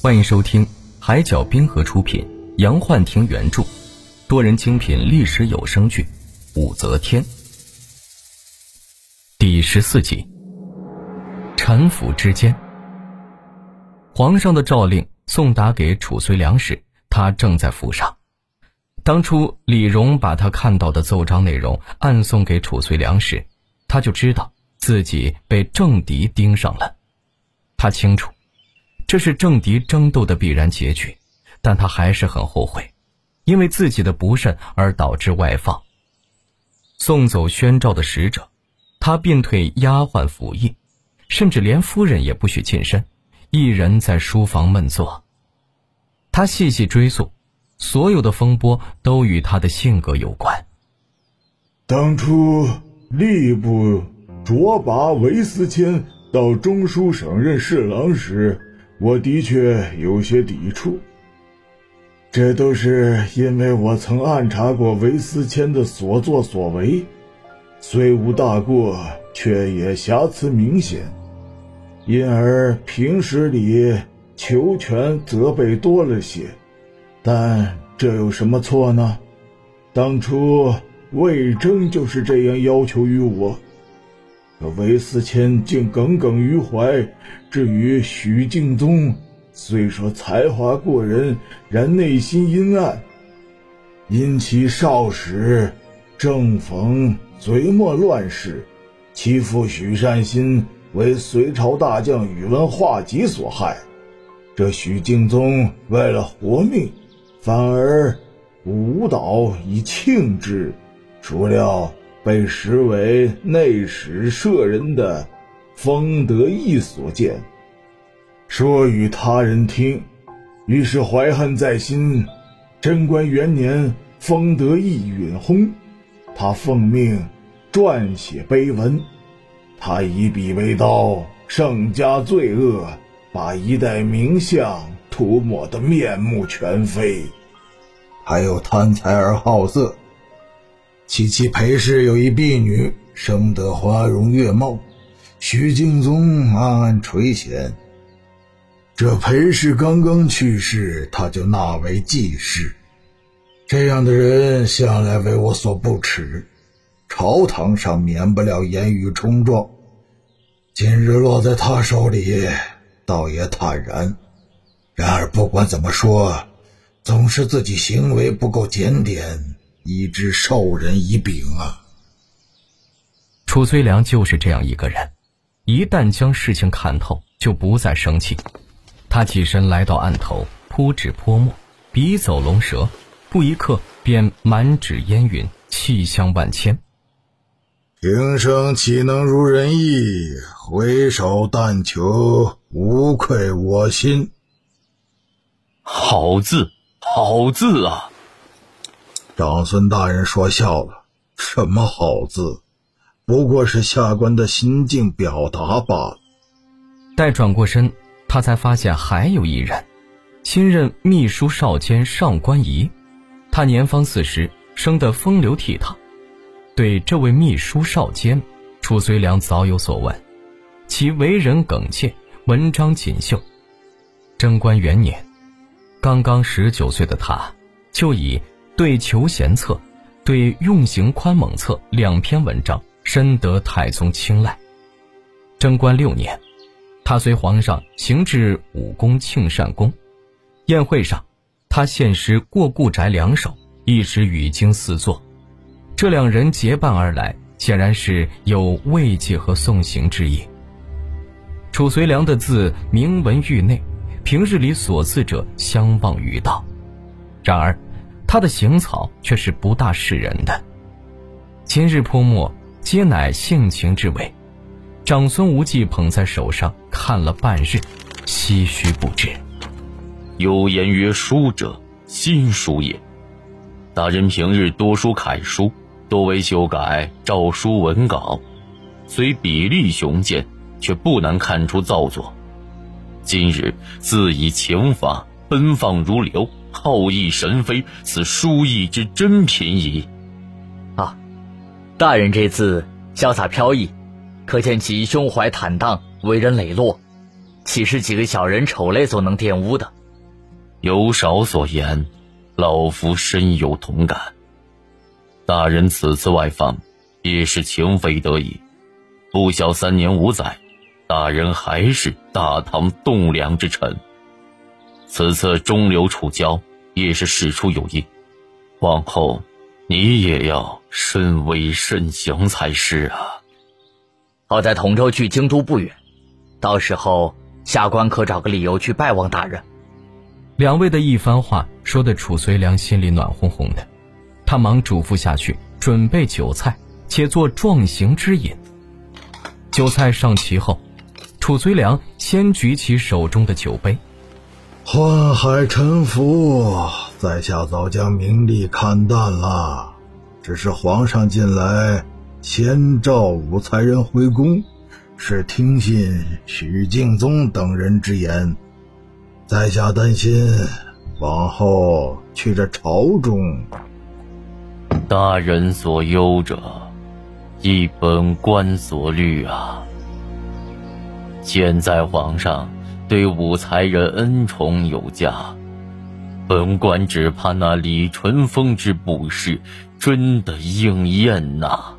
欢迎收听海角冰河出品，杨幻听原著，多人精品历史有声剧《武则天》第十四集。臣服之间，皇上的诏令送达给褚遂良时，他正在府上。当初李荣把他看到的奏章内容暗送给褚遂良时，他就知道自己被政敌盯上了。他清楚。这是政敌争斗的必然结局，但他还是很后悔，因为自己的不慎而导致外放。送走宣召的使者，他便退丫鬟府役，甚至连夫人也不许近身，一人在书房闷坐。他细细追溯，所有的风波都与他的性格有关。当初吏部卓拔韦思谦到中书省任侍郎时。我的确有些抵触，这都是因为我曾暗查过韦思谦的所作所为，虽无大过，却也瑕疵明显，因而平时里求全责备多了些。但这有什么错呢？当初魏征就是这样要求于我。可韦思谦竟耿耿于怀。至于许敬宗，虽说才华过人，然内心阴暗。因其少时正逢隋末乱世，其父许善心为隋朝大将宇文化及所害。这许敬宗为了活命，反而舞蹈以庆之，孰料。被实为内史舍人的封德义所见，说与他人听，于是怀恨在心。贞观元年，封德义允薨，他奉命撰写碑文，他以笔为刀，盛加罪恶，把一代名相涂抹得面目全非，还有贪财而好色。其妻裴氏有一婢女，生得花容月貌，徐敬宗暗暗垂涎。这裴氏刚刚去世，他就纳为继室。这样的人向来为我所不齿，朝堂上免不了言语冲撞。今日落在他手里，倒也坦然。然而不管怎么说，总是自己行为不够检点。以致授人以柄啊！褚遂良就是这样一个人，一旦将事情看透，就不再生气。他起身来到案头，铺纸泼墨，笔走龙蛇，不一刻便满纸烟云，气象万千。平生岂能如人意？回首但求无愧我心。好字，好字啊！长孙大人说笑了，什么好字，不过是下官的心境表达罢了。待转过身，他才发现还有一人，新任秘书少监上官仪。他年方四十，生得风流倜傥。对这位秘书少监，褚遂良早有所闻，其为人耿介，文章锦绣。贞观元年，刚刚十九岁的他，就以。对《求贤策》、对《用刑宽猛策》两篇文章深得太宗青睐。贞观六年，他随皇上行至武功庆善宫，宴会上，他献诗过故宅两首，一时语惊四座。这两人结伴而来，显然是有慰藉和送行之意。褚遂良的字明文域内，平日里所赐者相忘于道。然而。他的行草却是不大示人的。今日泼墨，皆乃性情之为。长孙无忌捧在手上看了半日，唏嘘不止。有言曰：“书者，心书也。”大人平日多书楷书，多为修改诏书文稿，虽笔力雄健，却不难看出造作。今日自以情法，奔放如流。好意神飞，此书意之真品矣。啊，大人这字潇洒飘逸，可见其胸怀坦荡，为人磊落。岂是几个小人丑类所能玷污的？有少所言，老夫深有同感。大人此次外访，也是情非得已。不消三年五载，大人还是大唐栋梁之臣。此次中流楚交，也是事出有因。往后，你也要慎微慎行才是啊。好在同州距京都不远，到时候下官可找个理由去拜望大人。两位的一番话说的楚遂良心里暖烘烘的，他忙嘱咐下去准备酒菜，且做壮行之饮。酒菜上齐后，楚遂良先举起手中的酒杯。宦海沉浮，在下早将名利看淡了。只是皇上近来先召武才人回宫，是听信许敬宗等人之言。在下担心，往后去这朝中，大人所忧者，亦本官所虑啊。现在皇上。对武才人恩宠有加，本官只怕那李淳风之不是真的应验呐！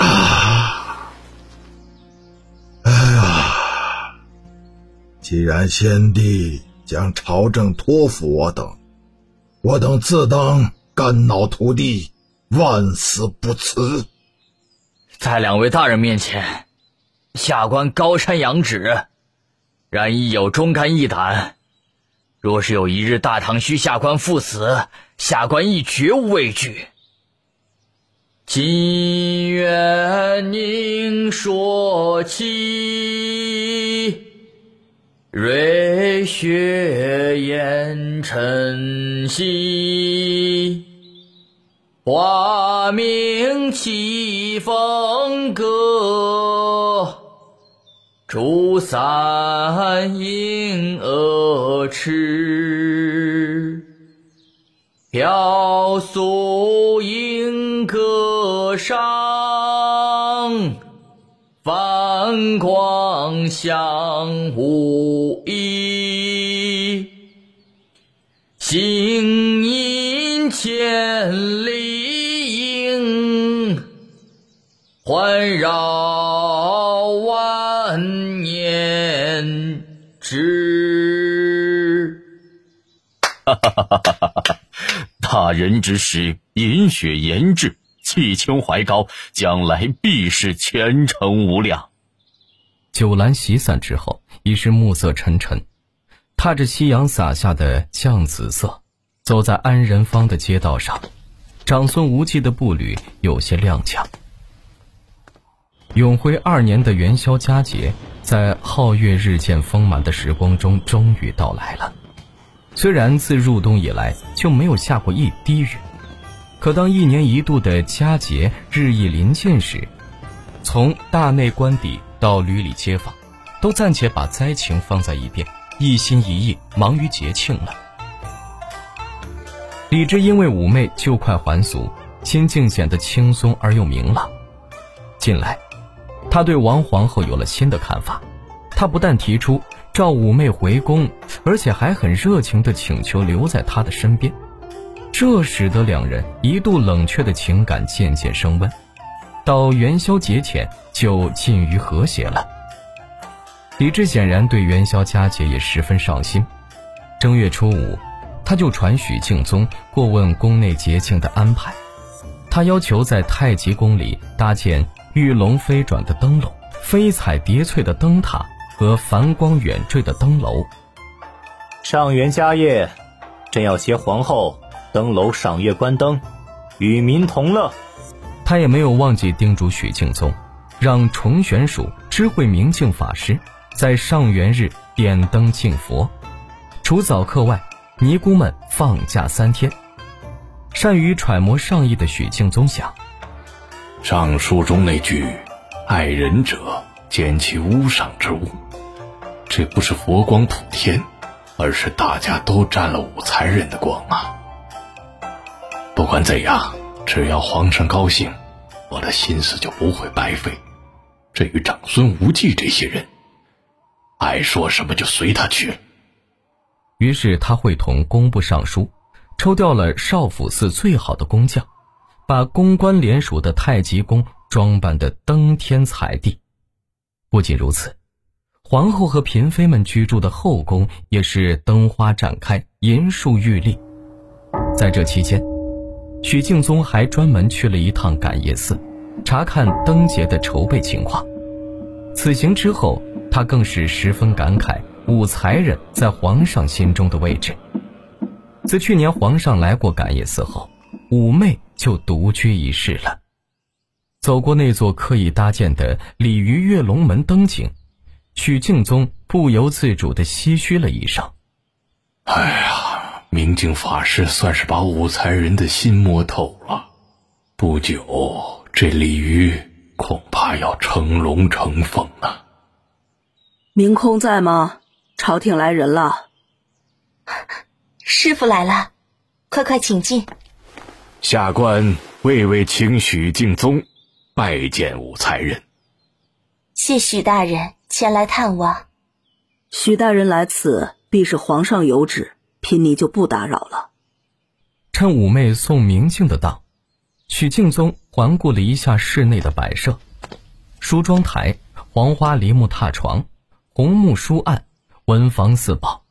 啊！哎呀，既然先帝将朝政托付我等，我等自当肝脑涂地，万死不辞。在两位大人面前。下官高山仰止，然亦有忠肝义胆。若是有一日大唐需下官赴死，下官亦绝无畏惧。今愿宁说起，瑞雪烟尘兮，花明起风歌。竹伞映鹅翅，飘素迎歌上，泛光相无异。星引千里莺，环绕万。之，大人之师，饮雪言志，气清怀高，将来必是前程无量。酒阑席散之后，已是暮色沉沉，踏着夕阳洒下的绛紫色，走在安仁坊的街道上，长孙无忌的步履有些踉跄。永徽二年的元宵佳节。在皓月日渐丰满的时光中，终于到来了。虽然自入冬以来就没有下过一滴雨，可当一年一度的佳节日益临近时，从大内官邸到闾里街坊，都暂且把灾情放在一边，一心一意忙于节庆了。李治因为妩媚就快还俗，心境显得轻松而又明朗。近来。他对王皇后有了新的看法，他不但提出召五妹回宫，而且还很热情地请求留在他的身边，这使得两人一度冷却的情感渐渐升温，到元宵节前就近于和谐了。李治显然对元宵佳节也十分上心，正月初五，他就传许敬宗过问宫内节庆的安排，他要求在太极宫里搭建。玉龙飞转的灯笼，飞彩叠翠的灯塔和繁光远坠的灯楼。上元佳夜，朕要携皇后登楼赏月观灯，与民同乐。他也没有忘记叮嘱许敬宗，让重玄署知会明镜法师，在上元日点灯敬佛。除早课外，尼姑们放假三天。善于揣摩上意的许敬宗想。上书中那句“爱人者，兼其屋上之物”，这不是佛光普天，而是大家都沾了武才人的光啊！不管怎样，只要皇上高兴，我的心思就不会白费。至于长孙无忌这些人，爱说什么就随他去。于是他会同工部尚书，抽调了少府寺最好的工匠，把公关联署的太极宫装扮的登天彩地。不仅如此，皇后和嫔妃们居住的后宫也是灯花展开，银树玉立。在这期间，许敬宗还专门去了一趟感业寺。查看灯节的筹备情况。此行之后，他更是十分感慨武才人在皇上心中的位置。自去年皇上来过感业寺后，武媚就独居一室了。走过那座刻意搭建的鲤鱼跃龙门灯景，许敬宗不由自主地唏嘘了一声：“哎呀，明镜法师算是把武才人的心摸透了。不久。”这鲤鱼恐怕要成龙成凤了。明空在吗？朝廷来人了。师傅来了，快快请进。下官未为请许敬宗拜见武才人。谢许大人前来探望。许大人来此，必是皇上有旨，贫尼就不打扰了。趁五妹送明镜的当。许敬宗环顾了一下室内的摆设，梳妆台、黄花梨木榻床、红木书案、文房四宝、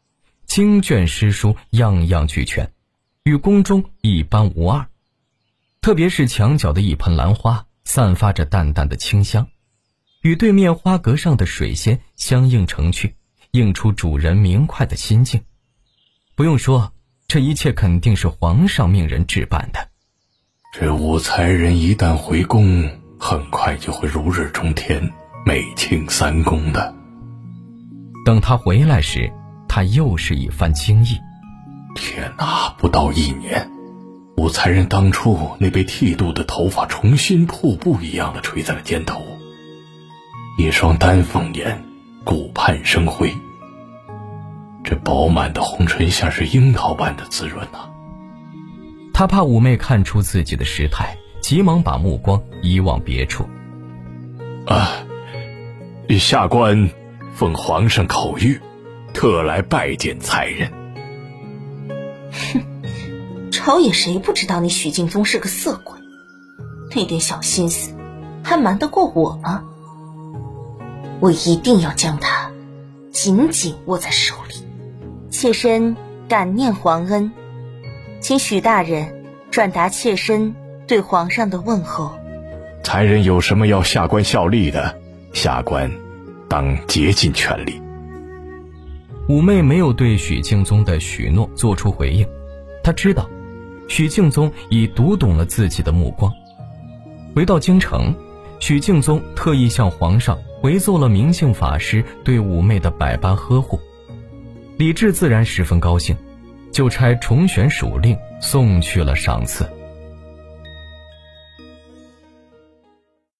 经卷诗书，样样俱全，与宫中一般无二。特别是墙角的一盆兰花，散发着淡淡的清香，与对面花格上的水仙相映成趣，映出主人明快的心境。不用说，这一切肯定是皇上命人置办的。这武才人一旦回宫，很快就会如日中天、美庆三公的。等他回来时，他又是一番惊异。天哪，不到一年，武才人当初那被剃度的头发重新瀑布一样的垂在了肩头，一双丹凤眼顾盼生辉。这饱满的红唇像是樱桃般的滋润呐。他怕五妹看出自己的失态，急忙把目光移往别处。啊，下官奉皇上口谕，特来拜见才人。哼，朝野谁不知道你许敬宗是个色鬼？那点小心思，还瞒得过我吗？我一定要将他紧紧握在手里。妾身感念皇恩。请许大人转达妾身对皇上的问候。才人有什么要下官效力的，下官当竭尽全力。五妹没有对许敬宗的许诺做出回应，她知道许敬宗已读懂了自己的目光。回到京城，许敬宗特意向皇上回奏了明镜法师对武媚的百般呵护，李治自然十分高兴。就差重选属令送去了赏赐。